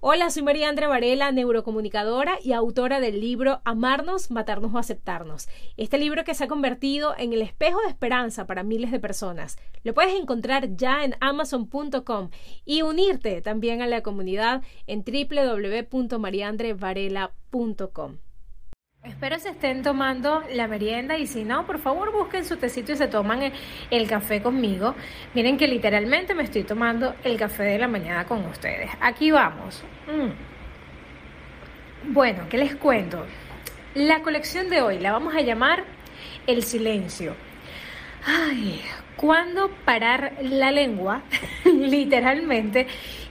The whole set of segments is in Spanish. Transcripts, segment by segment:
Hola, soy María Andrea Varela, neurocomunicadora y autora del libro Amarnos, Matarnos o Aceptarnos. Este libro que se ha convertido en el espejo de esperanza para miles de personas. Lo puedes encontrar ya en amazon.com y unirte también a la comunidad en www.mariandrevarela.com. Espero se estén tomando la merienda y si no, por favor busquen su tecito y se toman el, café conmigo. Miren que literalmente me estoy tomando el café de la mañana con ustedes. Aquí vamos. Mm. Bueno, ¿qué les cuento? La colección de hoy la vamos a llamar El silencio. Ay, ¿cuándo parar la lengua? literalmente.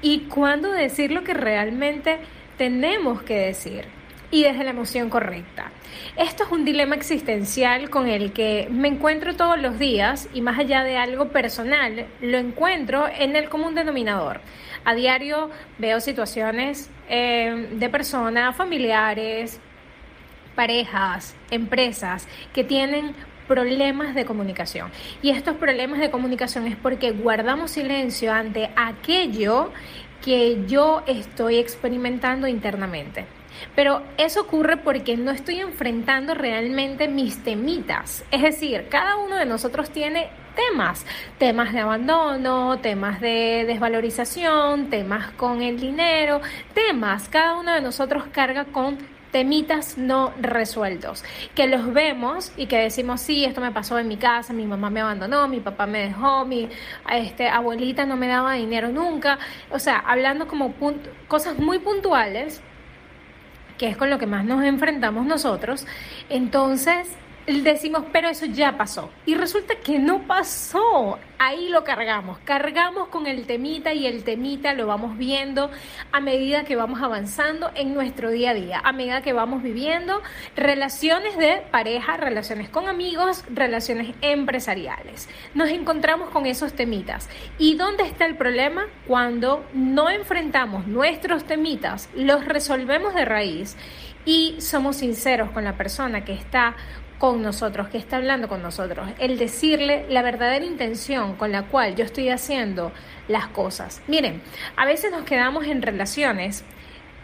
Y cuándo decir lo que realmente tenemos que decir y desde la emoción correcta. Esto es un dilema existencial con el que me encuentro todos los días y más allá de algo personal, lo encuentro en el común denominador. A diario veo situaciones eh, de personas, familiares, parejas, empresas que tienen problemas de comunicación. Y estos problemas de comunicación es porque guardamos silencio ante aquello que yo estoy experimentando internamente. Pero eso ocurre porque no estoy enfrentando realmente mis temitas. Es decir, cada uno de nosotros tiene temas, temas de abandono, temas de desvalorización, temas con el dinero, temas, cada uno de nosotros carga con temitas no resueltos, que los vemos y que decimos, sí, esto me pasó en mi casa, mi mamá me abandonó, mi papá me dejó, mi este, abuelita no me daba dinero nunca, o sea, hablando como cosas muy puntuales que es con lo que más nos enfrentamos nosotros, entonces decimos, pero eso ya pasó. Y resulta que no pasó. Ahí lo cargamos. Cargamos con el temita y el temita lo vamos viendo a medida que vamos avanzando en nuestro día a día, a medida que vamos viviendo relaciones de pareja, relaciones con amigos, relaciones empresariales. Nos encontramos con esos temitas. ¿Y dónde está el problema? Cuando no enfrentamos nuestros temitas, los resolvemos de raíz y somos sinceros con la persona que está con nosotros, que está hablando con nosotros, el decirle la verdadera intención con la cual yo estoy haciendo las cosas. Miren, a veces nos quedamos en relaciones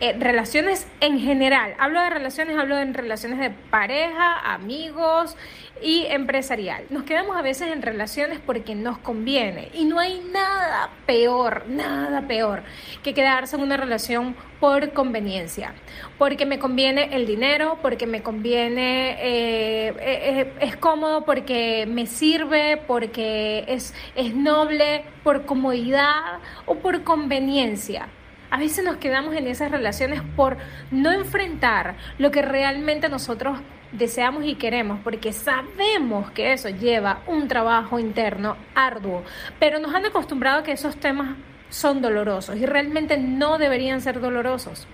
eh, relaciones en general. Hablo de relaciones, hablo de relaciones de pareja, amigos y empresarial. Nos quedamos a veces en relaciones porque nos conviene y no hay nada peor, nada peor que quedarse en una relación por conveniencia, porque me conviene el dinero, porque me conviene, eh, eh, es cómodo, porque me sirve, porque es, es noble, por comodidad o por conveniencia. A veces nos quedamos en esas relaciones por no enfrentar lo que realmente nosotros deseamos y queremos, porque sabemos que eso lleva un trabajo interno arduo, pero nos han acostumbrado a que esos temas son dolorosos y realmente no deberían ser dolorosos.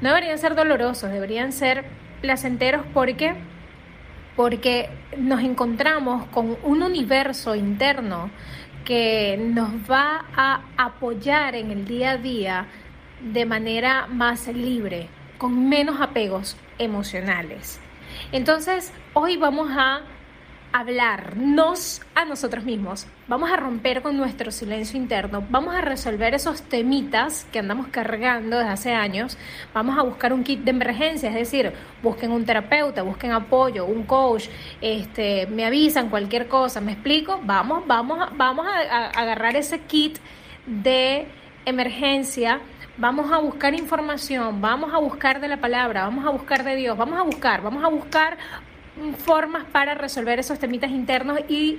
No deberían ser dolorosos, deberían ser placenteros porque porque nos encontramos con un universo interno que nos va a apoyar en el día a día de manera más libre, con menos apegos emocionales. Entonces, hoy vamos a hablarnos a nosotros mismos. Vamos a romper con nuestro silencio interno. Vamos a resolver esos temitas que andamos cargando desde hace años. Vamos a buscar un kit de emergencia, es decir, busquen un terapeuta, busquen apoyo, un coach, este, me avisan cualquier cosa, ¿me explico? Vamos, vamos, vamos a agarrar ese kit de emergencia vamos a buscar información, vamos a buscar de la palabra, vamos a buscar de Dios, vamos a buscar, vamos a buscar formas para resolver esos temitas internos y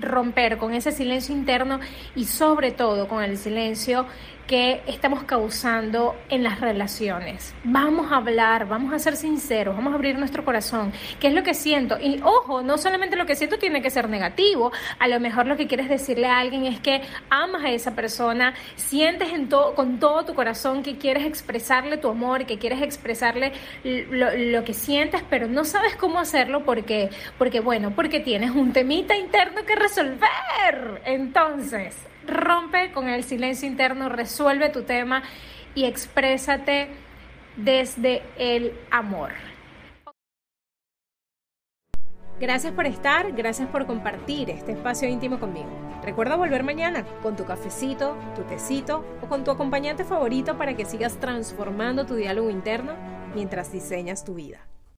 romper con ese silencio interno y sobre todo con el silencio que estamos causando en las relaciones. Vamos a hablar, vamos a ser sinceros, vamos a abrir nuestro corazón. ¿Qué es lo que siento? Y ojo, no solamente lo que siento tiene que ser negativo. A lo mejor lo que quieres decirle a alguien es que amas a esa persona, sientes con todo tu corazón que quieres expresarle tu amor, que quieres expresarle lo, que sientes, pero no sabes cómo hacerlo porque, porque, bueno, porque tienes un temita interno que resolver. Entonces, rompe con el silencio interno, resuelve tu tema y exprésate desde el amor. Gracias por estar, gracias por compartir este espacio íntimo conmigo. Recuerda volver mañana con tu cafecito, tu tecito o con tu acompañante favorito para que sigas transformando tu diálogo interno mientras diseñas tu vida.